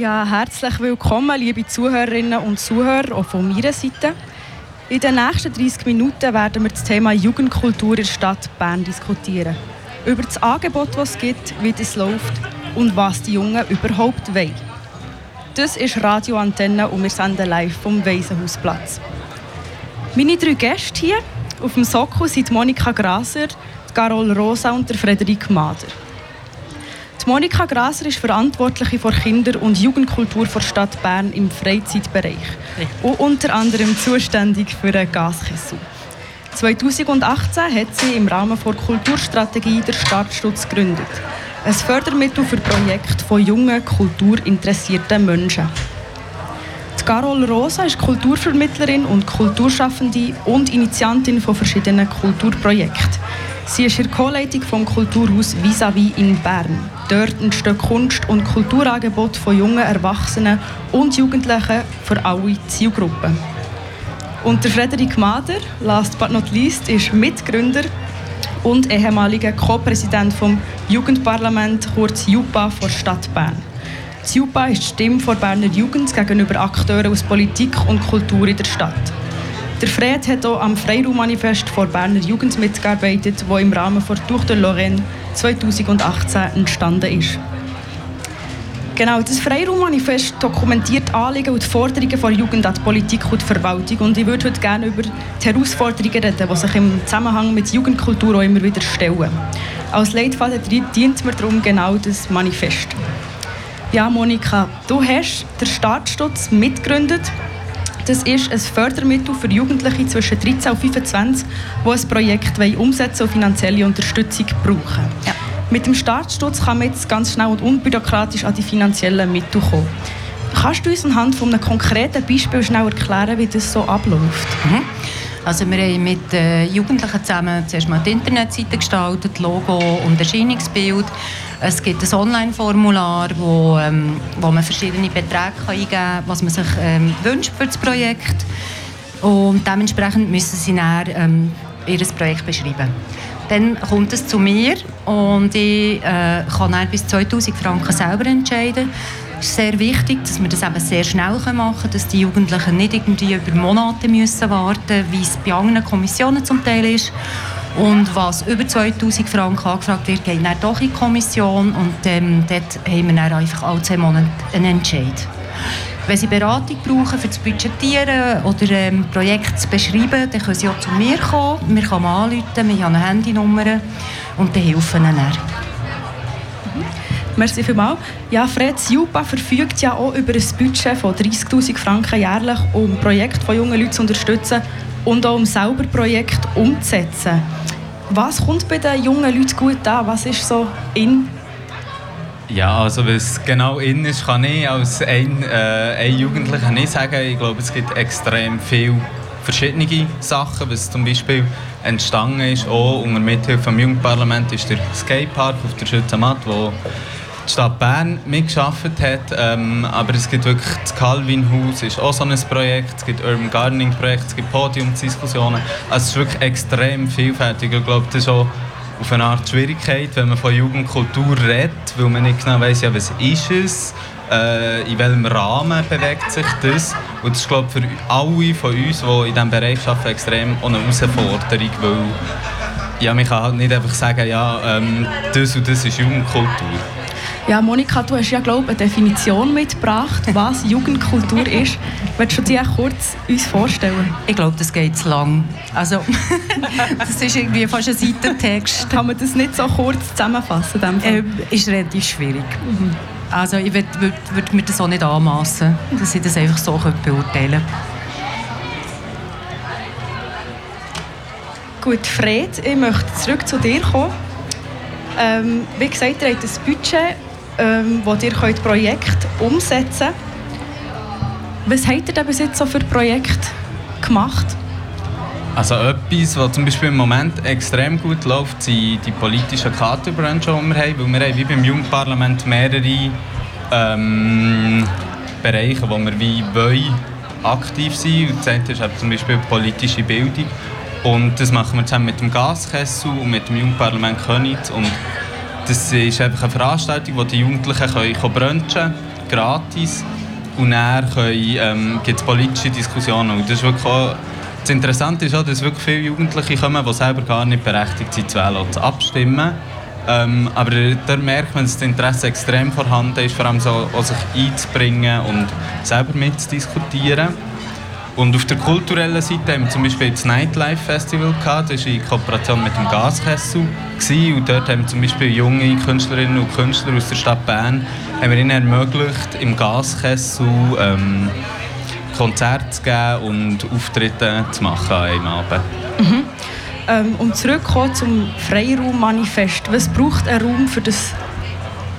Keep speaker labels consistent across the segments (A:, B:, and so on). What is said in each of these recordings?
A: Ja, herzlich willkommen, liebe Zuhörerinnen und Zuhörer, auch von meiner Seite. In den nächsten 30 Minuten werden wir das Thema Jugendkultur in der Stadt Bern diskutieren. Über das Angebot, das es gibt, wie es läuft und was die Jungen überhaupt wollen. Das ist Radio Antenne und wir senden live vom Waisenhausplatz. Meine drei Gäste hier auf dem Sockel sind Monika Graser, Carol Rosa und der Frederik Mader. Monika Graser ist Verantwortliche für Kinder- und Jugendkultur der Stadt Bern im Freizeitbereich und unter anderem zuständig für den Gaskessel. 2018 hat sie im Rahmen der Kulturstrategie der Startstutz gegründet. Ein Fördermittel für Projekte von jungen, kulturinteressierten Menschen. Die Carol Rosa ist Kulturvermittlerin und Kulturschaffende und Initiantin von verschiedenen Kulturprojekten. Sie ist in Co-Leitung vom Kulturhaus Vis-à-vis in Bern. Dort entstehen Kunst- und Kulturangebote von jungen Erwachsenen und Jugendlichen für alle Zielgruppen. Und der Frederik Mader, last but not least, ist Mitgründer und ehemaliger Co-Präsident vom Jugendparlament, kurz JUPA, der Stadt Bern. Das JUPA ist die Stimme der Berner Jugend gegenüber Akteuren aus Politik und Kultur in der Stadt. Der Fred hat auch am Freiraummanifest der Berner Jugend mitgearbeitet, wo im Rahmen der Tour de Lorraine 2018 entstanden ist. Genau, das Freiraummanifest dokumentiert Anliegen und Forderungen der Jugend an die Politik und die Verwaltung. Und ich würde heute gerne über die Herausforderungen reden, die sich im Zusammenhang mit Jugendkultur auch immer wieder stellen. Als Leitfaden dient mir darum genau das Manifest. Ja, Monika, du hast den Startstutz mitgegründet das ist ein Fördermittel für Jugendliche zwischen 13 und 25, die ein Projekt umsetzen und finanzielle Unterstützung brauchen. Ja. Mit dem Startsturz kann man jetzt ganz schnell und unbürokratisch an die finanziellen Mittel kommen. Kannst du uns anhand von einem konkreten Beispiel schnell erklären, wie das so abläuft?
B: Mhm. Also wir haben mit äh, Jugendlichen zusammen zuerst mal die Internetseite gestaltet, Logo und Erscheinungsbild. Es gibt ein Online-Formular, wo, ähm, wo man verschiedene Beträge eingeben kann, was man sich ähm, wünscht für das Projekt. Und dementsprechend müssen sie dann ähm, ihr Projekt beschreiben. Dann kommt es zu mir und ich äh, kann dann bis 2000 Franken selber entscheiden. Es ist sehr wichtig, dass wir das eben sehr schnell machen können, dass die Jugendlichen nicht irgendwie über Monate müssen warten müssen, wie es bei anderen Kommissionen zum Teil ist. Und was über 2000 Franken angefragt wird, geht dann doch in die Kommission und ähm, dort haben wir dann einfach alle zwei Monate einen Entscheid. Wenn Sie Beratung brauchen für das Budgetieren oder ähm, Projekt zu beschreiben, dann können Sie auch zu mir kommen. Wir können anrufen, wir haben eine Handynummer und dann helfen Ihnen. Mhm.
A: Merci vielmals. Ja, Fred Jupa verfügt ja auch über ein Budget von 30'000 Franken jährlich, um Projekte von jungen Leuten zu unterstützen und auch um selber Projekte umzusetzen. Was kommt bei den jungen Leuten gut an? Was ist so in?
C: Ja, also was genau in ist, kann ich als ein, äh, ein Jugendlicher nicht sagen. Ich glaube, es gibt extrem viele verschiedene Sachen, was zum Beispiel entstanden ist, auch unter Mithilfe vom Jugendparlament, ist der Skatepark auf der Schützenmatt, wo die Stadt Bern mitgearbeitet hat. Ähm, aber es gibt wirklich das Calvin-Haus, ist auch so ein Projekt, es gibt Urban Gardening-Projekt, es gibt Podiumsdiskussionen. Also es ist wirklich extrem vielfältig. Ich glaube, das ist auch auf eine Art Schwierigkeit, wenn man von Jugendkultur redet, weil man nicht genau weiß, ja, was ist es, äh, in welchem Rahmen bewegt sich das. Und das ist, glaube ich, für alle von uns, die in diesem Bereich arbeiten, extrem eine Herausforderung, weil ja, man kann halt nicht einfach sagen, ja, ähm, das und das ist Jugendkultur.
A: Ja, Monika, du hast ja glaube eine Definition mitgebracht, was Jugendkultur ist. Willst du dir kurz uns vorstellen?
B: Ich glaube, das geht zu lang. Also, das ist irgendwie fast ein Seitentext.
A: Kann man das nicht so kurz zusammenfassen?
B: Äh, ist relativ schwierig. Mhm. Also ich würde würd, würd mir das auch nicht anmassen, dass ich das einfach so beurteilen könnte.
A: Gut, Fred, ich möchte zurück zu dir kommen. Ähm, wie gesagt, ihr habt ein Budget ähm, wo ihr könnt Projekte umsetzen könnt. Was habt ihr denn bis jetzt so für Projekte gemacht?
C: Also etwas, was zum Beispiel im Moment extrem gut läuft, sind die politischen Kartenbrände, die wir haben. Weil wir haben wie beim Jugendparlament mehrere ähm, Bereiche, wo wir wie wollen, aktiv sind. Das eine ist zum Beispiel politische Bildung. Und das machen wir zusammen mit dem Gaskessel und mit dem Jugendparlament Königs. Und das ist einfach eine Veranstaltung, wo die Jugendlichen können brunchen gratis und dann ähm, gibt es politische Diskussionen. Und das, ist wirklich auch, das Interessante ist auch, dass wirklich viele Jugendliche kommen, die selber gar nicht berechtigt sind zu wählen zu abstimmen. Ähm, aber da merkt man, dass das Interesse extrem vorhanden ist, vor allem so, sich einzubringen und selber mitzudiskutieren. Und auf der kulturellen Seite haben wir zum Beispiel das Nightlife Festival gehabt, das war in Kooperation mit dem Gaskessel. Und dort haben zum Beispiel junge Künstlerinnen und Künstler aus der Stadt Bern haben wir ihnen ermöglicht, im Gaskessel ähm, Konzerte zu geben und Auftritte zu machen einem Abend.
A: Mhm. Ähm, um zurückzukommen zum Freiraummanifest. Was braucht ein Raum, für das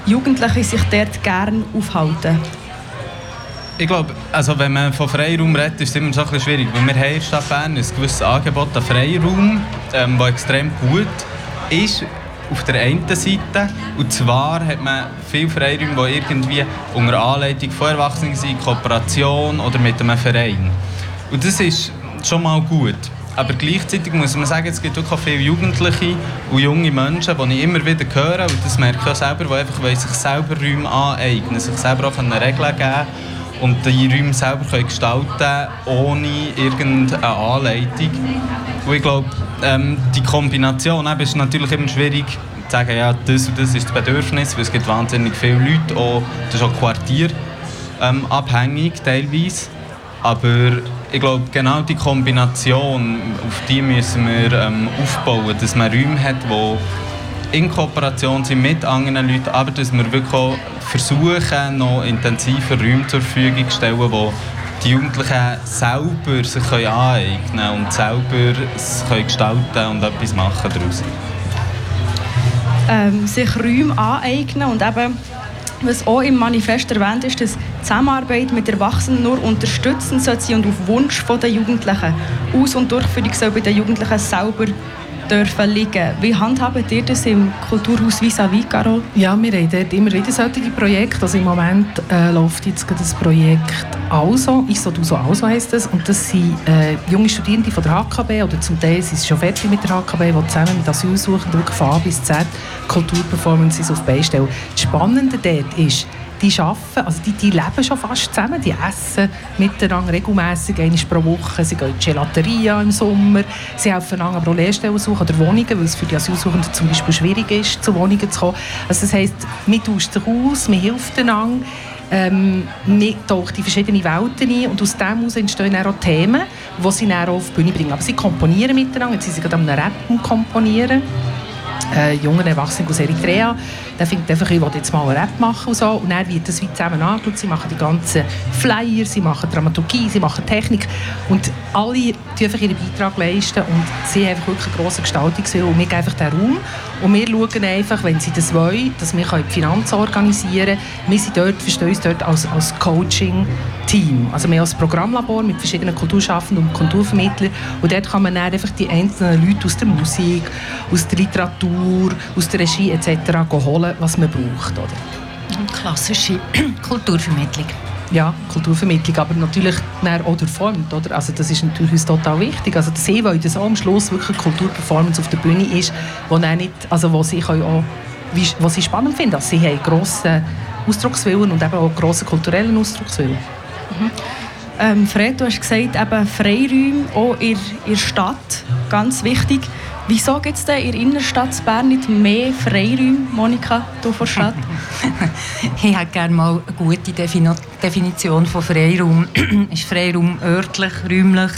A: Jugendliche sich dort gerne aufhalten?
C: Ich glaube, also wenn man von Freiraum redet, ist es immer so ein schwierig. Weil wir haben in Stadt Bern ein gewisses Angebot an Freiraum, ähm, das extrem gut ist auf der einen Seite. Und zwar hat man viele Freiräume, die irgendwie unter Anleitung von Erwachsenen sind, Kooperation oder mit einem Verein. Und das ist schon mal gut. Aber gleichzeitig muss man sagen, es gibt auch viele Jugendliche und junge Menschen, die ich immer wieder höre, und das merke ich auch selber, die einfach sich selber Räume aneignen, sich selber auch Regeln geben und die Räume selber können gestalten ohne irgendeine Anleitung. Und ich glaube, ähm, die Kombination eben, ist natürlich immer schwierig zu sagen, ja, das und das ist das Bedürfnis, weil es gibt wahnsinnig viele Leute, auch, das ist auch quartierabhängig ähm, teilweise. Aber ich glaube, genau die Kombination, auf die müssen wir ähm, aufbauen, dass man Räume hat, die in Kooperation sind mit anderen Leuten, aber dass wir wirklich auch versuchen, noch intensiver Räume zur Verfügung zu stellen, wo die Jugendlichen selber sich aneignen können und selber es können gestalten und etwas machen daraus.
A: Ähm, sich Räume aneignen und eben, was auch im Manifest erwähnt ist, dass Zusammenarbeit mit Erwachsenen nur unterstützend sein und auf Wunsch der Jugendlichen. Aus- und Durchführung soll bei den Jugendlichen selber dürfen liegen. Wie handhabt ihr das im Kulturhaus vis-à-vis, Carol?
D: Ja, wir haben dort immer wieder solche Projekte. Also Im Moment äh, läuft jetzt das Projekt «Also», «ISO, du so, also» heisst das. Und das sind äh, junge Studierende von der HKB, oder zum Teil sind sie schon fertig mit der HKB, die zusammen mit Asylsuchenden von A bis Z Kulturperformances auf die Beine stellen. Das Spannende dort ist, die arbeiten, also die, die leben schon fast zusammen, die essen miteinander regelmässig, einmal pro Woche, sie gehen in die Gelateria im Sommer, sie helfen einander aber auch Lehrstellen suchen oder Wohnungen, weil es für die Asylsuchenden zum Beispiel schwierig ist, zu Wohnungen zu kommen. Also das heisst, man tauscht sich aus, man hilft einander, ähm, man taucht in verschiedene Welten ein und aus dem heraus entstehen dann auch Themen, die sie dann auch auf die Bühne bringen. Aber sie komponieren miteinander, jetzt sind sie gerade am Rap komponieren, äh, jungen Erwachsenen aus Eritrea, der findet einfach, ich will jetzt mal einen Rap machen und so. Und dann wird das wie zusammen angeschaut. Sie machen die ganzen Flyer, sie machen Dramaturgie, sie machen Technik. Und alle leisten einfach ihren Beitrag leisten und sie haben einfach wirklich einen grossen Gestaltungswillen und wir geben einfach den Raum. Und wir schauen einfach, wenn sie das wollen, dass wir die Finanzen organisieren können. Wir sind dort, verstehen uns dort als, als Coaching-Team. Also wir haben ein Programmlabor mit verschiedenen Kulturschaffenden und Kulturvermittlern und dort kann man dann einfach die einzelnen Leute aus der Musik, aus der Literatur, aus der Regie etc. holen was man braucht. Oder?
B: Klassische Kulturvermittlung.
D: Ja, Kulturvermittlung, aber natürlich auch durchformt. Oder? Also das ist natürlich uns total wichtig. Also sie wollen, dass am Schluss wirklich eine Kulturperformance auf der Bühne ist, wo, nicht, also wo sie auch was sie spannend finden. Also sie haben grossen Ausdruckswillen und eben auch grossen kulturellen Ausdruckswillen. Mhm.
A: Ähm, Fred, du hast gesagt, eben Freiräume auch in der Stadt, ganz wichtig. Wieso gibt es denn in der Innenstadt Bern nicht mehr Freiräume, Monika, hier vor Stadt?
B: ich hätte gerne mal eine gute Definition von Freiraum. ist Freiraum örtlich, räumlich?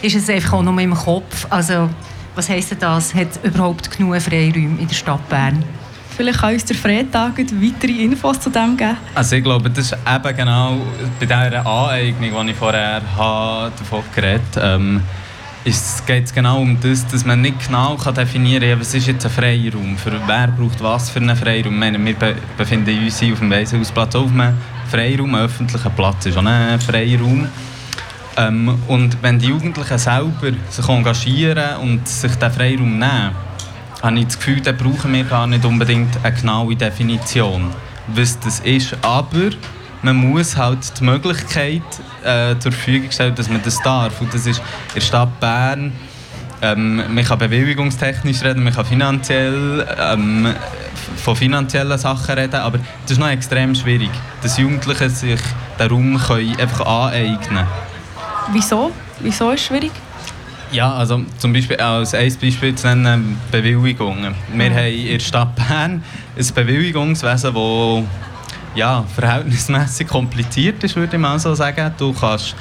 B: Ist es einfach auch nur im Kopf? Also, was heisst das? Hat überhaupt genug Freiräume in der Stadt Bern?
A: Vielleicht kann uns der Freitag weitere Infos zu dem geben.
C: Also ich glaube, das ist eben genau bei dieser Aneignung, die ich vorher davon geredet habe, ist, geht es genau um das, dass man nicht genau kann definieren kann, was ist jetzt ein Freiraum, für wer braucht was für einen Freiraum. Meine, wir be befinden uns auf dem Waisenhausplatz auf einem Freiraum, ein öffentlicher Platz ist auch ein Freiraum. Ähm, und wenn die Jugendlichen selber sich engagieren und sich diesen Freiraum nehmen, habe ich das Gefühl, dann brauchen wir gar nicht unbedingt eine genaue Definition, was das ist. Aber man muss halt die Möglichkeit äh, zur Verfügung stellen, dass man das darf. Und das ist in der Stadt Bern, ähm, man kann bewilligungstechnisch reden, man kann finanziell, ähm, von finanziellen Sachen reden, aber das ist noch extrem schwierig, dass Jugendliche sich den Raum können einfach aneignen können.
A: Wieso? Wieso ist es schwierig?
C: Ja, also zum Beispiel als ein Beispiel zu nennen, Bewilligungen. Wir mhm. haben in der Stadt Bern ein Bewilligungswesen, das ja, verhältnismäßig kompliziert ist, würde ich mal so sagen. Du kannst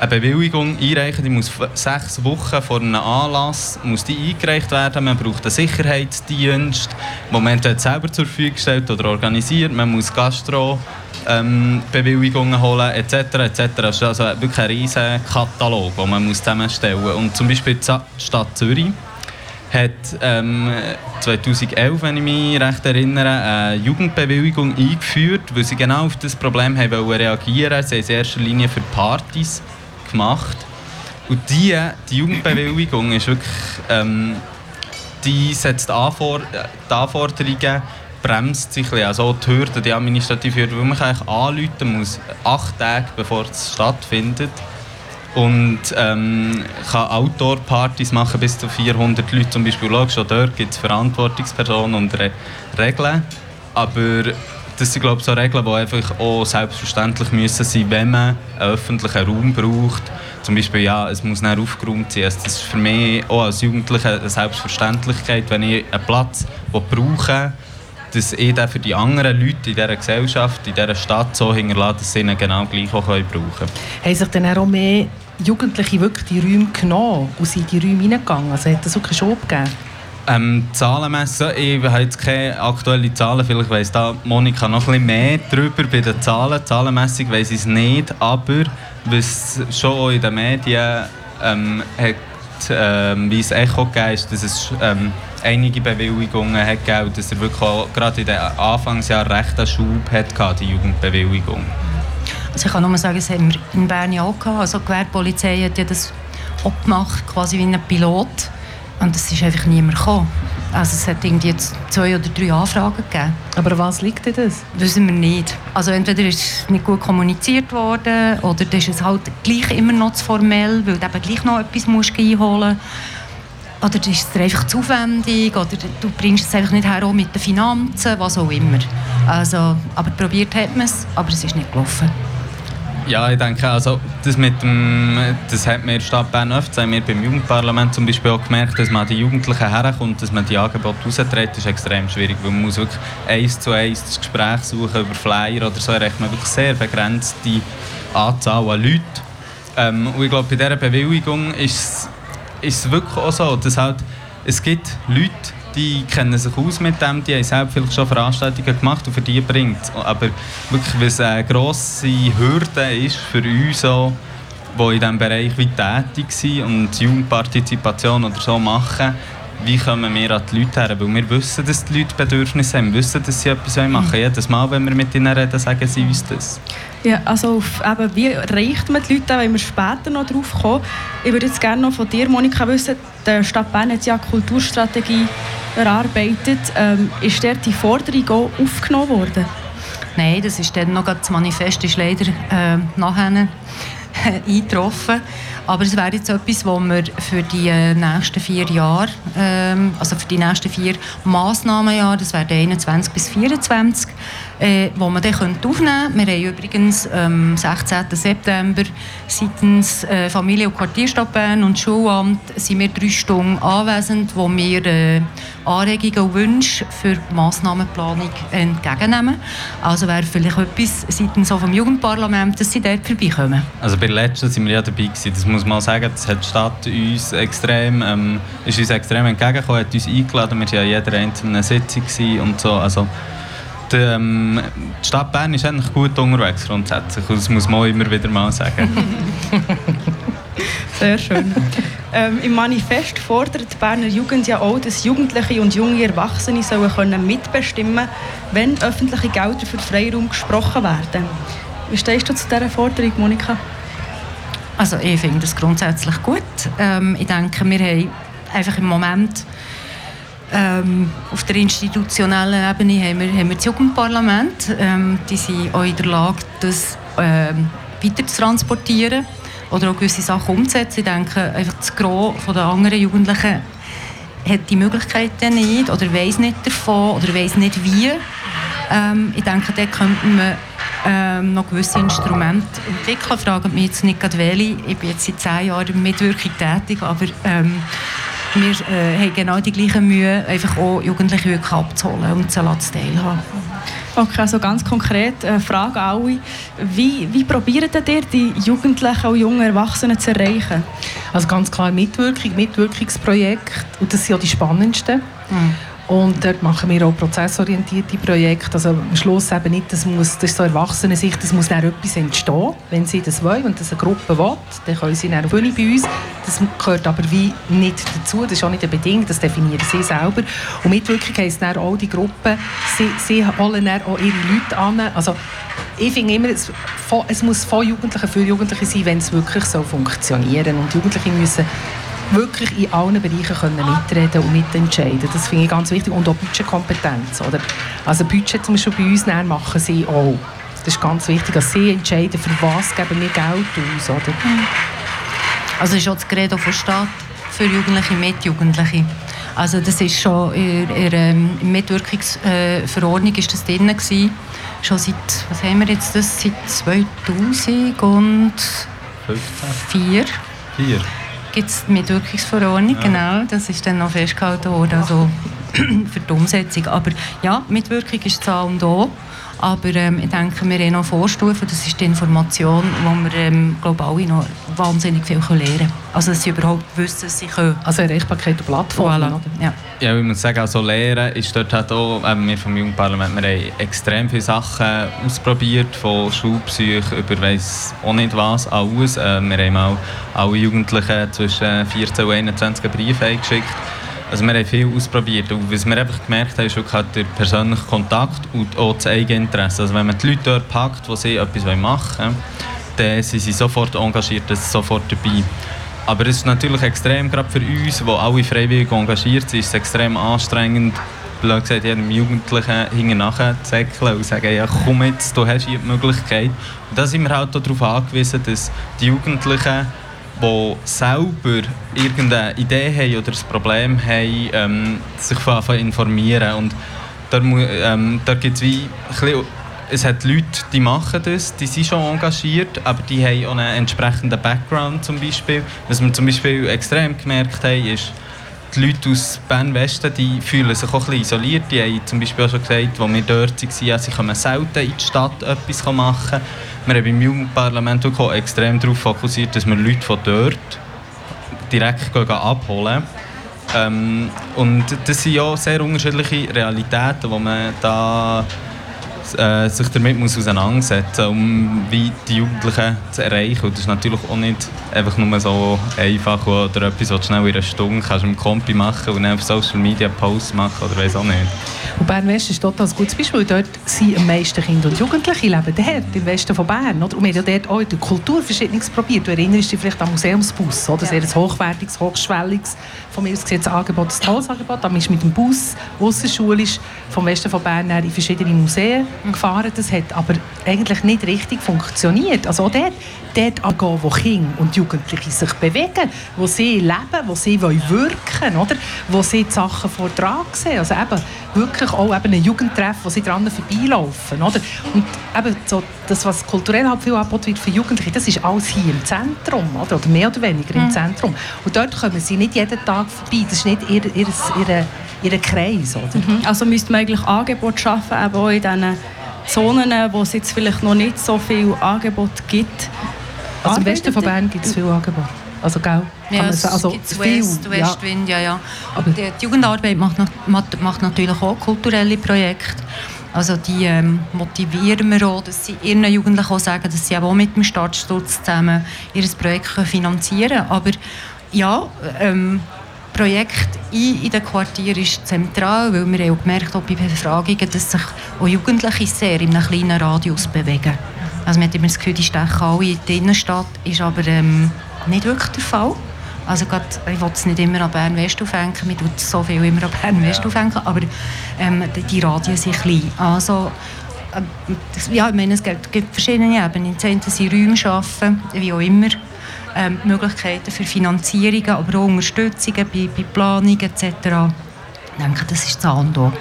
C: eine Bewilligung einreichen, die muss sechs Wochen vor einem Anlass muss die eingereicht werden. Man braucht einen Sicherheitsdienst, den man selber zur Verfügung stellt oder organisiert. Man muss Gastro ähm, Bewilligungen holen etc. etc. Das ist also wirklich ein riesiger Katalog, den man muss zusammenstellen muss. Zum Beispiel die Stadt Zürich hat ähm, 2011, wenn ich mich recht erinnere, eine Jugendbewilligung eingeführt, weil sie genau auf das Problem haben reagieren wollten. Sie in erster Linie für Partys gemacht. Und die, die Jugendbewilligung ist wirklich, ähm, die setzt Anfor die Anforderungen bremst sich ein Also die Hürde, die administrative Hürde, weil man eigentlich anrufen muss, acht Tage bevor es stattfindet. Und ähm, kann Outdoor-Partys machen bis zu 400 Leute zum Beispiel. Auch dort gibt es Verantwortungspersonen und Re Regeln. Aber das sind glaube ich, so Regeln, die einfach auch selbstverständlich müssen sein wenn man einen öffentlichen Raum braucht. Zum Beispiel, ja, es muss nicht aufgeräumt sein. Also das ist für mich auch als Jugendlicher eine Selbstverständlichkeit, wenn ich einen Platz brauche, dass ich den für die anderen Leute in dieser Gesellschaft, in dieser Stadt so hinterlasse, dass sie ihn genau gleich auch brauchen können.
D: Haben sich dann auch mehr Jugendliche wirklich die Räume genommen und sind in die Räume hineingegangen? Also hat das wirklich schon gegeben?
C: Ähm, Zahlenmessen, ich habe jetzt keine aktuellen Zahlen, vielleicht weiss da Monika noch bisschen mehr darüber bei den Zahlen. Zahlenmessig weiss ich es nicht, aber was schon in den Medien ähm, hat, ähm, wie es Echo gegeben ist, dass es ähm, einige Bewilligungen hat gegeben, dass er wirklich auch, gerade in den Anfangsjahren recht einen Schub hatte, die Jugendbewilligung.
B: Also ich kann nur sagen, das haben wir in Bern ja auch gehabt. Also die Gewerbepolizei hat ja das auch gemacht, quasi wie ein Pilot. Und es ist einfach niemand gekommen. Also es hat irgendwie jetzt zwei oder drei Anfragen gegeben.
D: Aber was liegt denn das?
B: Wissen wir nicht. Also entweder ist es nicht gut kommuniziert worden oder ist es halt gleich immer noch zu formell, weil du eben gleich noch etwas musst einholen musst. Oder ist es dir einfach zu aufwendig oder du bringst es einfach nicht her mit den Finanzen, was auch immer. Also, aber probiert hat man es, aber es ist nicht gelaufen.
C: Ja, ich denke, also das, mit dem, das hat mir in der Stadt Bern oft, haben wir beim Jugendparlament zum Beispiel auch gemerkt, dass man die Jugendlichen herkommt, dass man die Angebote raustritt, ist extrem schwierig, weil man muss wirklich eins zu eins das Gespräch suchen über Flyer oder so, erreicht man wirklich sehr begrenzte Anzahl an Leuten. Ähm, und ich glaube, bei dieser Bewilligung ist es wirklich auch so, dass halt, es gibt Leute, die kennen sich aus mit dem, die haben selbst vielleicht schon Veranstaltungen gemacht und für die bringt Aber wirklich, was eine grosse Hürde ist für uns, auch, die in diesem Bereich wie tätig sind und Jugendpartizipation oder so machen, wie kommen wir an die Leute her? Weil wir wissen, dass die Leute Bedürfnisse haben, wir wissen, dass sie etwas machen wollen. Jedes Mal, wenn wir mit ihnen reden, sagen sie uns das.
A: Ja, also auf, eben, wie erreicht man die Leute, wenn wir später noch drauf kommen. Ich würde jetzt gerne noch von dir, Monika, wissen, die Stadt Bern hat ja eine Kulturstrategie erarbeitet. Ähm, ist dort die Forderung auch aufgenommen worden?
B: Nein, das ist dann noch das Manifest ist leider äh, nachher eingetroffen. Aber es wäre jetzt etwas, wo wir für die äh, nächsten vier Jahre, ähm, also für die nächsten vier Massnahmenjahre, das wäre 21 bis 24, äh, wo man dann aufnehmen könnte. Wir haben übrigens am ähm, 16. September seitens äh, Familie- und Quartierstadt Bern und Schulamt sind wir drei Stunden anwesend, wo wir äh, Anregungen und Wünsche für die Massnahmenplanung entgegennehmen. Also wäre vielleicht etwas seitens vom Jugendparlament, dass sie dort vorbeikommen.
C: Also bei der letzten sind wir ja dabei gewesen. Das muss man sagen, das hat die Stadt uns extrem, ähm, ist uns extrem entgegengekommen, hat uns eingeladen, wir waren ja in jeder einzelnen Sitzung und so. Also, die, ähm, die Stadt Bern ist eigentlich gut unterwegs grundsätzlich. Das muss man immer wieder mal sagen.
A: Sehr schön. Ähm, Im Manifest fordert die Berner Jugend ja auch, dass Jugendliche und junge Erwachsene sollen können mitbestimmen wenn öffentliche Gelder für Freiraum gesprochen werden. Wie stehst du zu dieser Forderung, Monika?
B: Also ich finde das grundsätzlich gut. Ähm, ich denke, wir haben einfach im Moment ähm, auf der institutionellen Ebene haben wir, haben wir das Jugendparlament. Ähm, die sind auch in der Lage, das ähm, weiter zu transportieren oder auch gewisse Sachen umzusetzen. Ich denke, einfach das Gros der anderen Jugendlichen hat die Möglichkeiten nicht oder weiß nicht davon oder weiß nicht wie. Ähm, ich denke, da könnte man ähm, noch gewisse Instrumente entwickeln. Fragen mich jetzt nicht gerade welche. Ich bin jetzt seit zehn Jahren in Mitwirkung tätig, aber ähm, wir äh, haben genau die gleiche Mühe, einfach auch Jugendliche wirklich abzuholen und zu teilhaben.
A: Okay, also ganz konkret, äh, Frage alle. Wie, wie probiert ihr die Jugendlichen und jungen Erwachsenen zu erreichen?
D: Also ganz klar Mitwirkung, Mitwirkungsprojekte und das sind ja die spannendsten. Mhm. Und dort machen wir auch prozessorientierte Projekte. Also am Schluss eben nicht, das, muss, das ist so Erwachsenensicht, das muss dann etwas entstehen. Wenn sie das wollen, wenn das eine Gruppe will, dann können sie dann auf bei uns. Das gehört aber wie nicht dazu, das ist auch nicht ein Bedingung, das definieren sie selber. Und Mitwirkung heisst dann auch die Gruppe, sie, sie holen dann auch ihre Leute an. Also ich finde immer, es, es muss von Jugendlichen für Jugendliche sein, wenn es wirklich so funktionieren. Und Jugendliche müssen wirklich in allen Bereichen können mitreden und mitentscheiden. Das finde ich ganz wichtig. Und auch Budgetkompetenz. Oder? Also Budget zum Beispiel bei uns machen sie auch. Das ist ganz wichtig, dass sie entscheiden, für was geben wir Geld aus. Oder?
B: Also ist auch das Gerede von Staat für Jugendliche, mit Jugendliche. Also das ist schon in der ähm, Mitwirkungsverordnung ist das drin gewesen. Schon seit, was haben wir jetzt das, seit 2004.
C: 4
B: gibt es die Mitwirkungsverordnung, ja. genau. Das ist dann noch festgehalten worden, also für die Umsetzung. Aber ja, Mitwirkung ist Zahl und O. Aber ähm, ich denke, wir haben noch Vorstufen. Das ist die Information, wo wir, ähm, glaube alle noch wahnsinnig viel lernen können. Also, dass sie überhaupt wissen, dass sie können.
D: Also Erreichbarkeit der Plattform, voilà.
C: Ja. ja, ich muss sagen, also Lehren ist dort halt auch, äh, wir vom Jugendparlament, wir haben extrem viele Sachen ausprobiert, von Schulpsych über weiss auch nicht was, alles. Äh, wir haben auch alle Jugendlichen zwischen 14 und 21 Briefe eingeschickt also wir haben viel ausprobiert und was wir einfach gemerkt haben, ist wirklich der persönliche Kontakt und auch das Eigeninteresse. Also wenn man die Leute dort packt, die sie etwas machen wollen, dann sind sie sofort engagiert, sofort dabei. Aber es ist natürlich extrem, gerade für uns, die alle freiwillig engagiert sind, ist es extrem anstrengend, blöd gesagt, jedem Jugendlichen hinten nachher zu säckeln und sagen, ja komm jetzt, du hast hier die Möglichkeit. Und da sind wir halt darauf angewiesen, dass die Jugendlichen die selber irgendeine Idee haben oder ein Problem haben, ähm, sich von informieren. Und da, ähm, da gibt es wie ein es hat Leute, die machen das, die sind schon engagiert, aber die haben auch einen entsprechenden Background zum Beispiel. Was wir zum Beispiel extrem gemerkt haben, ist, die Leute aus Bern-Westen, die fühlen sich auch ein isoliert. Die haben zum Beispiel auch schon gesagt, als wir dort waren, sie können selten in die Stadt etwas machen. Wir haben im Jugendparlament auch extrem darauf fokussiert, dass wir Leute von dort direkt abholen ähm, Und das sind ja sehr unterschiedliche Realitäten, die man da äh, sich damit muss auseinandersetzen um wie die Jugendlichen zu erreichen. Und das ist natürlich auch nicht einfach nur so einfach oder etwas, was du schnell in einer Stunde kannst im Kompi machen und dann auf Social Media Posts machen oder weiß auch nicht.
D: Und Bern-West ist total ein gutes Beispiel. Dort sind am meisten Kinder und Jugendliche leben dort, im Westen von Bern. Oder? Und wir haben ja dort auch in der Kultur Verschiedenes probiert. Du erinnerst dich vielleicht an Museumsbus, oder? Ja. sehr hochwertiges, hochschwelliges, von mir aus gesehen Angebot, ein tolles Angebot. Da ist mit dem Bus aussenschulisch vom Westen von Bern in verschiedene Museen gefahren. Das hat aber eigentlich nicht richtig funktioniert. Also auch dort, dort angehen, wo Kinder und Jugendliche sich bewegen, wo sie leben, wo sie wirken wollen, oder? wo sie die Sachen vor sehen. Also eben wirklich auch eben ein Jugendtreff, wo sie dran vorbeilaufen. Oder? Und eben so, das, was kulturell halt viel angeboten wird für Jugendliche, das ist alles hier im Zentrum, oder, oder mehr oder weniger im mhm. Zentrum. Und dort kommen sie nicht jeden Tag vorbei. Das ist nicht ihr, ihr, ihr, ihr Kreis. Oder?
A: Mhm. Also müsste man eigentlich Angebote schaffen, eben auch in diesen Zonen, wo es jetzt vielleicht noch nicht so viel Angebot gibt.
D: Also im Westen von Bern gibt es viel Angebot. Also, gell?
B: Ja, es also gibt West, Westwind, ja. ja, ja. Aber die, die Jugendarbeit macht, macht natürlich auch kulturelle Projekte. Also die ähm, motivieren wir auch, dass sie ihren Jugendlichen auch sagen, dass sie auch mit dem Stadtsturz zusammen ihr Projekt finanzieren können. Aber ja, ähm, Projekt in, in den Quartieren ist zentral, weil wir haben auch gemerkt, auch bei Befragungen, dass sich auch Jugendliche sehr in einem kleinen Radius bewegen. Also man hat immer das Gefühl, die stechen alle in die Innenstadt, ist aber ähm, nicht wirklich der Fall. Also grad, ich will es nicht immer an Bern-West aufhängen, man tut so viel immer an Bern-West ja. aufhängen, aber ähm, die Radien sind klein. Also, äh, ja, ich meine, es gibt, gibt verschiedene Ebenen. Eine sind Räume schaffen, wie auch immer. ähm, Möglichkeiten für Finanzierungen, aber auch Unterstützungen bei, bei Planung etc. Ich denke, das ist das Ando.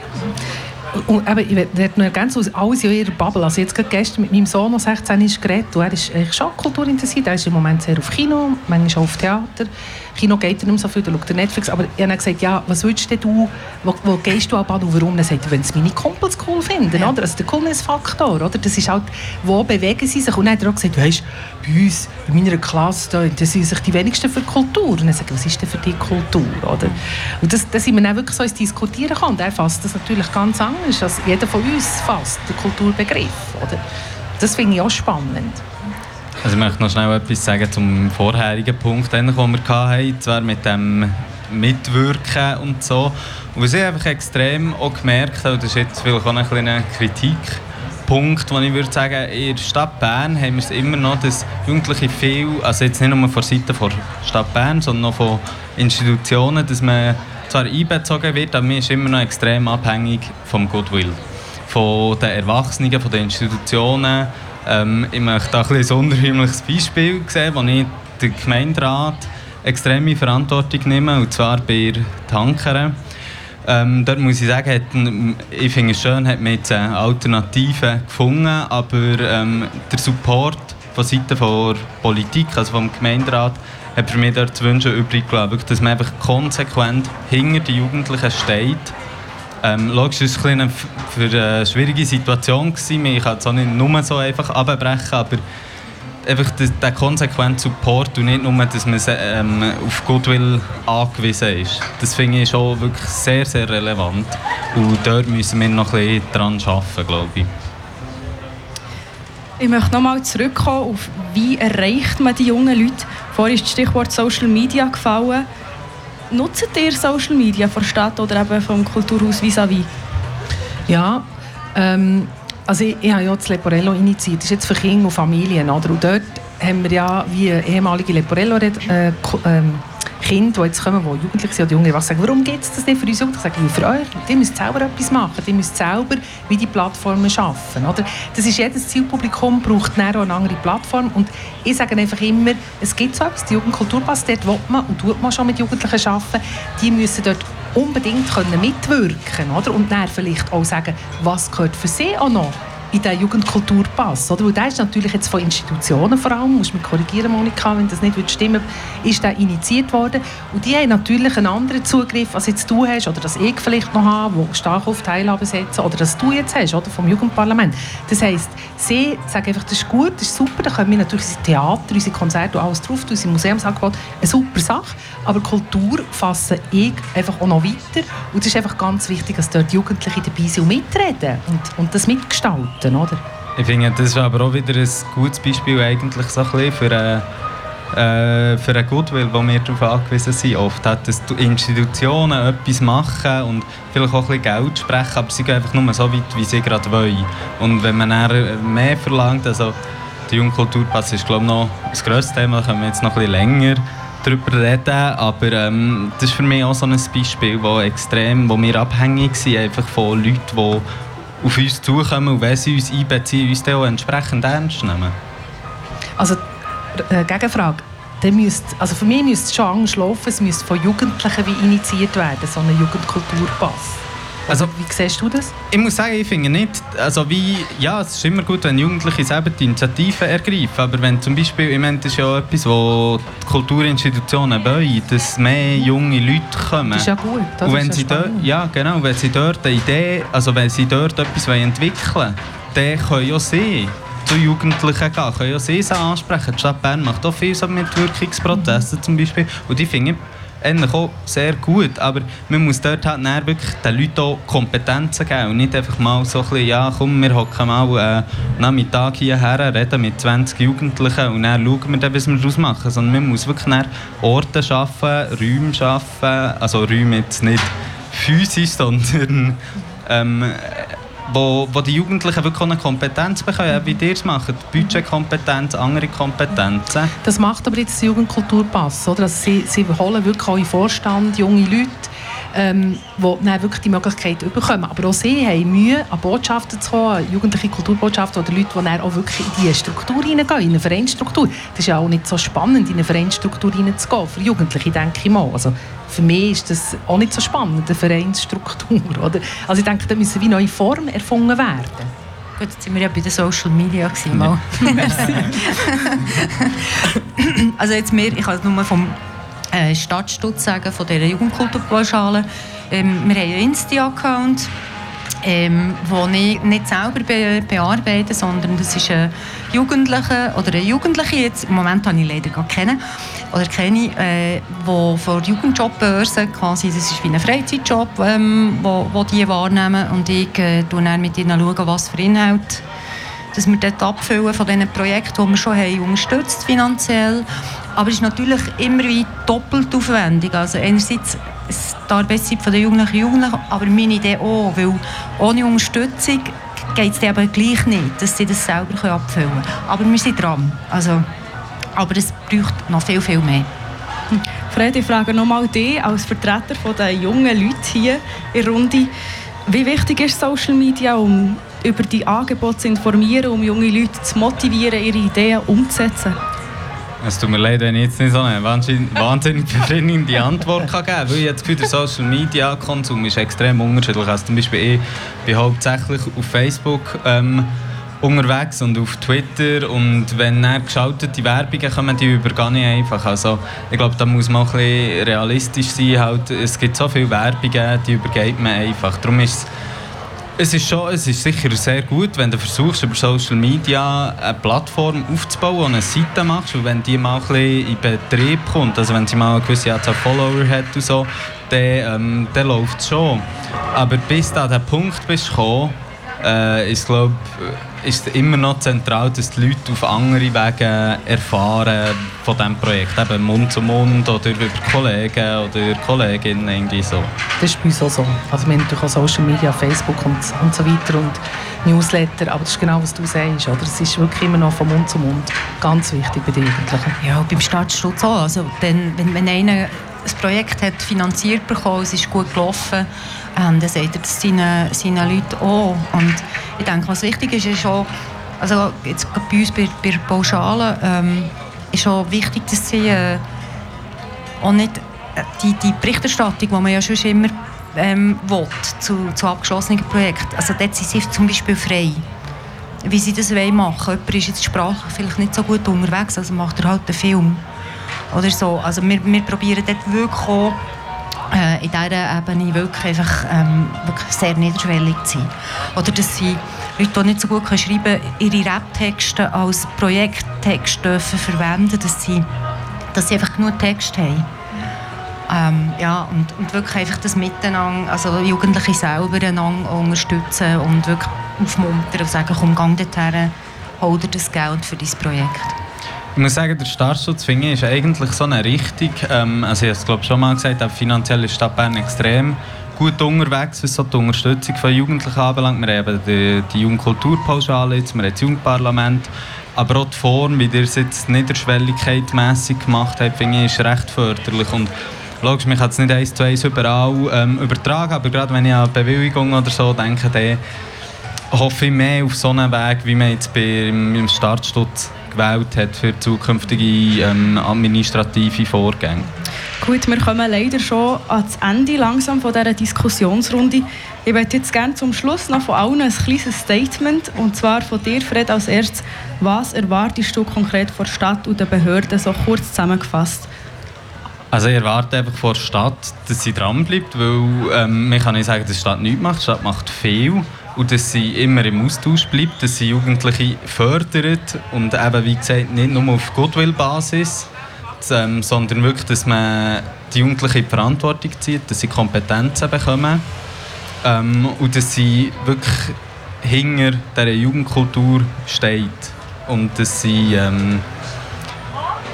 D: Und eben, ich werde noch ergänzen, alles in ihrer Bubble. Also jetzt gestern mit meinem Sohn, der 16 ist, geredet. Und er ist eigentlich schon Kultur interessiert. Er ist im Moment sehr auf Kino, manchmal auch auf Theater. Kino geht er nicht mehr so viel, da schaut er Netflix. Aber ich habe gesagt, ja, was willst du, wo, wo gehst du ab und warum? Dann sagt er, wenn es meine Kumpels cool finden, ja. oder? Also der Coolness-Faktor, oder? Das ist halt, wo bewegen sie sich? Und dann hat er auch gesagt, weißt, bei uns, in meiner Klasse, da interessieren sich die wenigsten für Kultur. Und dann sage ich, was ist denn für dich Kultur, oder? Und das, da sind wir dann wirklich so ins Diskutieren gekommen. Und er fasst das natürlich ganz anders, als jeder von uns fasst, den Kulturbegriff, oder? Das finde ich auch spannend.
C: Also ich möchte noch schnell etwas sagen zum vorherigen Punkt, den wir hatten, zwar mit dem Mitwirken und so. Und was ich einfach extrem auch gemerkt habe, das ist jetzt vielleicht auch ein Kritikpunkt, den ich würde sagen, in der Stadt Bern haben wir es immer noch, dass Jugendliche viel, also jetzt nicht nur von Seiten der Stadt Bern, sondern auch von Institutionen, dass man zwar einbezogen wird, aber man ist immer noch extrem abhängig vom Goodwill. Von den Erwachsenen, von den Institutionen, ähm, ich möchte da ein, ein unheimliches Beispiel sehen, wo ich den Gemeinderat extreme Verantwortung nehme, und zwar bei Tankern. Ähm, dort muss ich sagen, hat, ich finde es schön, hat man jetzt eine Alternative gefunden, aber ähm, der Support von Seiten der Politik, also vom Gemeinderat, hat für mich dort zu wünschen übrig gelassen, dass man einfach konsequent hinter den Jugendlichen steht ähm, logisch war es eine, für eine schwierige Situation. Gewesen. Ich kann es auch nicht nur so einfach abbrechen, aber einfach der konsequente Support und nicht nur, dass man ähm, auf Goodwill angewiesen ist. Das finde ich schon wirklich sehr, sehr relevant. Und dort müssen wir noch ein bisschen daran arbeiten, glaube ich.
A: Ich möchte nochmal zurückkommen auf, wie erreicht man die jungen Leute. Vorhin ist das Stichwort Social Media gefallen. Nutzt ihr Social Media von der Stadt oder eben vom Kulturhaus vis-à-vis?
D: Ja, ähm, also ich, ich habe ja das Leporello initiiert. Das ist jetzt für Kinder und Familien. Oder? Und dort haben wir ja wie ehemalige Leporello-Kinder, äh, Kinder, die jetzt kommen, die jugendlich sind oder junge Erwachsene, sagen, warum gibt es das nicht für uns Jugendliche? Sage ich, für euch. Die müsst selber etwas machen. Die müsst selber wie die Plattformen schaffen. Oder? Das ist jedes Zielpublikum braucht auch eine andere Plattform. Und ich sage einfach immer, es gibt so etwas, die Jugendkulturpass, dort will man und tut man schon mit Jugendlichen arbeiten. Die müssen dort unbedingt können mitwirken oder? und dann vielleicht auch sagen, was gehört für sie auch noch in den Jugendkulturpass. Oder? Weil der ist natürlich jetzt von Institutionen vor allem, muss mich korrigieren, Monika, wenn das nicht stimmen ist der initiiert worden. Und die haben natürlich einen anderen Zugriff, als jetzt du hast, oder das ich vielleicht noch habe, wo stark auf Teilhabe setzen, oder das du jetzt hast, oder vom Jugendparlament. Das heisst, sie sagen einfach, das ist gut, das ist super, da können wir natürlich unser Theater, unsere Konzerte und alles drauf tun, unser Museumsangebot, eine super Sache, aber Kultur fasse ich einfach auch noch weiter und es ist einfach ganz wichtig, dass dort Jugendliche dabei sind und mitreden und, und das mitgestalten, oder?
C: Ich finde, das ist aber auch wieder ein gutes Beispiel eigentlich so ein für eine äh, für einen Goodwill, wo wir darauf angewiesen sind. Oft hat dass Institutionen etwas machen und vielleicht auch ein Geld sprechen, aber sie gehen einfach nur so weit, wie sie gerade wollen. Und wenn man mehr verlangt, also der Jugendkulturpass ist glaube ich noch das grösste Thema, da können wir jetzt noch ein bisschen länger darüber reden, aber ähm, das ist für mich auch so ein Beispiel, wo extrem, wo wir abhängig sind einfach von Leuten, die auf uns zukommen und wenn sie uns einbeziehen, uns dann auch entsprechend ernst nehmen.
D: Also äh, Gegenfrage. Müsst, also für mich müsste es schon laufen, es müsste von Jugendlichen wie initiiert werden, so ein Jugendkulturpass. Also, wie siehst du das?
C: Ich muss sagen, ich finde nicht, also wie, ja, es ist immer gut, wenn Jugendliche selber die Initiative ergreifen, aber wenn zum Beispiel, ich meine, das ist ja etwas, wo die Kulturinstitutionen wollen, dass mehr junge Leute kommen.
D: Das ist ja gut, das
C: Und wenn sie dort, ja genau, wenn sie dort eine Idee, also wenn sie dort etwas entwickeln wollen, dann können ja sie zu Jugendlichen gehen, können ja sie ansprechen. Die Stadt Bern macht auch viel so Mitwirkungsprozesse zum Beispiel und die finde eigentlich auch sehr gut, aber man muss dort halt wirklich den Leuten auch Kompetenzen geben und nicht einfach mal so ein bisschen, ja komm, wir hocken mal äh, Nachmittag hierher, reden mit 20 Jugendlichen und dann schauen wir dann, was wir daraus machen, sondern man muss wirklich Orte schaffen, Räume schaffen, also Räume jetzt nicht physisch, sondern ähm, wo, wo die Jugendlichen wirklich eine Kompetenz bekommen, wie ihr es macht, Budgetkompetenz, andere Kompetenzen.
D: Das macht aber jetzt der Jugendkulturpass, oder? Also sie, sie holen wirklich auch in Vorstand junge Leute, ähm, die dann wirklich die Möglichkeit bekommen. Aber auch sie haben Mühe, an Botschaften zu kommen, jugendliche Kulturbotschaften oder Leute, die dann auch wirklich in diese Struktur hineingehen, in eine Vereinsstruktur. Das ist ja auch nicht so spannend, in eine Vereinsstruktur hineinzugehen, für Jugendliche, denke ich mal. Also für mich ist das auch nicht so spannend, eine Vereinsstruktur. Oder? Also ich denke, da müssen wie neue Formen erfunden werden.
B: Gut, jetzt sind wir ja bei den Social Media gewesen, mal. also jetzt mehr, ich es nur vom äh, Stadtstutz sagen, von dieser Jugendkulturpauschale. Ähm, wir haben einen Insta-Account, ähm, den ich nicht selber be bearbeite, sondern das ist ein Jugendlicher oder eine Jugendliche, jetzt, im Moment habe ich leider gar keinen, oder kenne, äh, wo von Jugendjobbörse quasi, das ist wie ein Freizeitjob, ähm, wo, wo die wahrnehmen und ich äh, dann mit ihnen schauen, was für Inhalt dass wir dort abfüllen von diesen Projekten, die wir schon haben, unterstützt finanziell. Aber es ist natürlich immer wie doppelt aufwendig. Also einerseits die Arbeitszeit der Jugendlichen Jugendlichen, aber meine Idee auch, weil ohne Unterstützung geht es aber gleich nicht, dass sie das selber abfüllen können. Aber wir sind dran. Also aber es braucht noch viel, viel mehr.
A: Fred, ich frage nochmal dich als Vertreter der jungen Leute hier in Runde. Wie wichtig ist Social Media, um über die Angebote zu informieren, um junge Leute zu motivieren, ihre Ideen umzusetzen?
C: Es tut mir leid, wenn ich jetzt nicht so eine wahnsinnig befriedigende Antwort kann geben kann. Weil ich das Gefühl, der Social Media Konsum ist extrem unterschiedlich. Also zum Beispiel ich bin hauptsächlich auf Facebook ähm, unterwegs und auf Twitter und wenn dann geschaltete Werbungen kommen, die übergehe ich einfach. Also ich glaube, da muss man ein bisschen realistisch sein. Halt, es gibt so viele Werbungen, die übergeht man einfach. Darum ist es ist schon, es ist sicher sehr gut, wenn du versuchst, über Social Media eine Plattform aufzubauen und eine Seite machst und wenn die mal ein bisschen in Betrieb kommt, also wenn sie mal eine gewisse Anzahl Follower hat und so, dann, ähm, dann läuft es schon. Aber bis du an den Punkt bist gekommen, äh, ist, glaub, ist immer noch zentral, dass die Leute auf andere Wege erfahren von diesem Projekt. Eben Mund zu Mund oder über Kollegen oder Kolleginnen. Irgendwie so.
D: Das ist bei uns auch so. Also wir haben natürlich auch Social Media, Facebook und, und so weiter und Newsletter, aber das ist genau, was du sagst. Oder? Es ist wirklich immer noch von Mund zu Mund ganz wichtig bei den Jugendlichen.
B: Ja, beim Staatsschutz auch. Also, denn, wenn, wenn einer das Projekt hat finanziert bekommen, es ist gut gelaufen, ähm, dann sagt er das seinen, seinen Leuten auch. Und ich denke, was wichtig ist, ist auch, also jetzt bei uns bei, bei Pauschalen, ähm, ist auch wichtig, dass sie äh, auch nicht äh, die, die Berichterstattung, die man ja schon immer ähm, will, zu, zu abgeschlossenen Projekten, also dort sind sie zum Beispiel frei wie sie das machen wollen. Jemand ist jetzt sprachlich vielleicht nicht so gut unterwegs, also macht er halt einen Film. Oder so. Also wir, wir probieren dort wirklich auch, äh, in dieser Ebene wirklich, einfach, ähm, wirklich sehr niederschwellig zu sein. Oder dass sie Leute, die nicht so gut schreiben können, ihre Rap-Texte als Projekttext dürfen verwenden dass sie, dass sie einfach genug Text haben. Ähm, ja, und, und wirklich einfach das Miteinander, also Jugendliche selber einander unterstützen und wirklich aufmuntern und sagen, komm, gang dorthin, hol dir das Geld für dein Projekt.
C: Ich muss sagen, der Startschutz finde ich, ist eigentlich so eine Richtung. Ähm, also ich habe es schon mal gesagt, auch finanziell ist die Stadt Bern extrem gut unterwegs, was so die Unterstützung von Jugendlichen anbelangt. Wir haben die, die Jugendkulturpauschale jetzt, wir haben das Jugendparlament. Aber auch die Form, wie ihr es jetzt niederschwelligkeit gemacht habt, finde ich, ist recht förderlich. Und logisch, man kann es nicht eins zu eins überall ähm, übertragen, aber gerade wenn ich an Bewilligung oder so denke, dann hoffe ich mehr auf so einen Weg, wie man jetzt beim Startschutz gewählt hat für zukünftige ähm, administrative Vorgänge.
A: Gut, wir kommen leider schon ans Ende langsam von dieser Diskussionsrunde. Ich möchte jetzt gerne zum Schluss noch von allen ein kleines Statement, und zwar von dir, Fred, als erstes. Was erwartest du konkret von der Stadt und den Behörden, so kurz zusammengefasst?
C: Also ich erwarte einfach von der Stadt, dass sie dranbleibt, weil ähm, man kann nicht sagen, dass die Stadt nichts macht. Die Stadt macht viel und dass sie immer im Austausch bleibt, dass sie Jugendliche fördert und eben, wie gesagt, nicht nur auf Goodwill-Basis, ähm, sondern wirklich, dass man die Jugendlichen in die Verantwortung zieht, dass sie Kompetenzen bekommen ähm, und dass sie wirklich hinter dieser Jugendkultur steht und dass sie, ähm,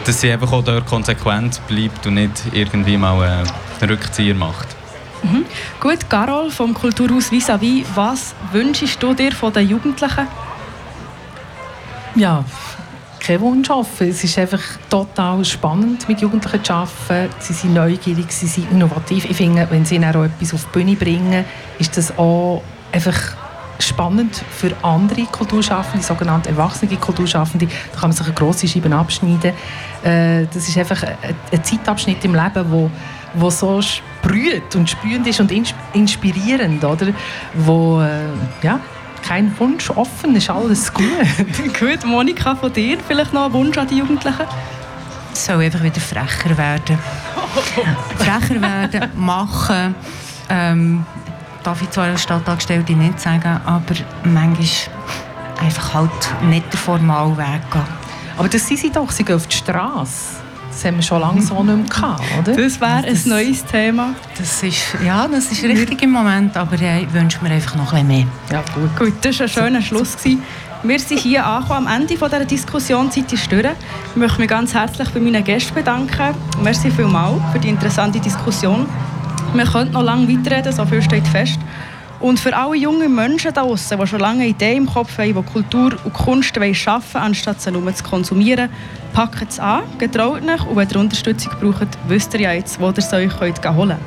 C: dass sie einfach auch dort konsequent bleibt und nicht irgendwie mal einen Rückzieher macht.
A: Mhm. Gut, Carol vom Kulturhaus Vis-à-vis, was wünschst du dir von den Jugendlichen?
D: Ja, keinen Wunsch offen. Es ist einfach total spannend, mit Jugendlichen zu arbeiten. Sie sind neugierig, sie sind innovativ. Ich finde, wenn sie auch etwas auf die Bühne bringen, ist das auch einfach spannend für andere Kulturschaffende, sogenannte erwachsene Kulturschaffende. Da kann man sich eine grosse Scheibe abschneiden. Äh, das ist einfach ein Zeitabschnitt im Leben, wo, wo so sprüht und sprühend ist und inspirierend, oder? Wo, äh, ja, kein Wunsch offen, ist alles gut.
A: gut, Monika, von dir vielleicht noch ein Wunsch an die Jugendlichen?
B: Es soll einfach wieder frecher werden. frecher werden, machen. Ähm, darf ich zwar als Stadtangestellte nicht sagen, aber manchmal einfach halt nicht den formalen Weg gehen.
D: Aber das sind sie doch, sie gehen auf die Straße. Das haben wir schon lange so nicht mehr gehabt, oder?
A: Das wäre ein neues Thema.
B: Das ist, ja, das ist richtig im Moment, aber ich wünsche mir einfach noch ein bisschen mehr.
A: Ja, gut. gut das war ein schöner Schluss. Gewesen. Wir sind hier angekommen, am Ende dieser Diskussion. Zeit ist durch. Ich möchte mich ganz herzlich bei meinen Gästen bedanken. Merci vielmals für die interessante Diskussion. Wir können noch lange weiterreden, so viel steht fest. Und für alle jungen Menschen da draußen, die schon lange Ideen im Kopf haben, die Kultur und Kunst schaffen wollen, anstatt sie nur zu konsumieren, packt es an, getraut euch und wenn ihr Unterstützung braucht, wisst ihr ja jetzt, wo ihr sie euch holen könnt.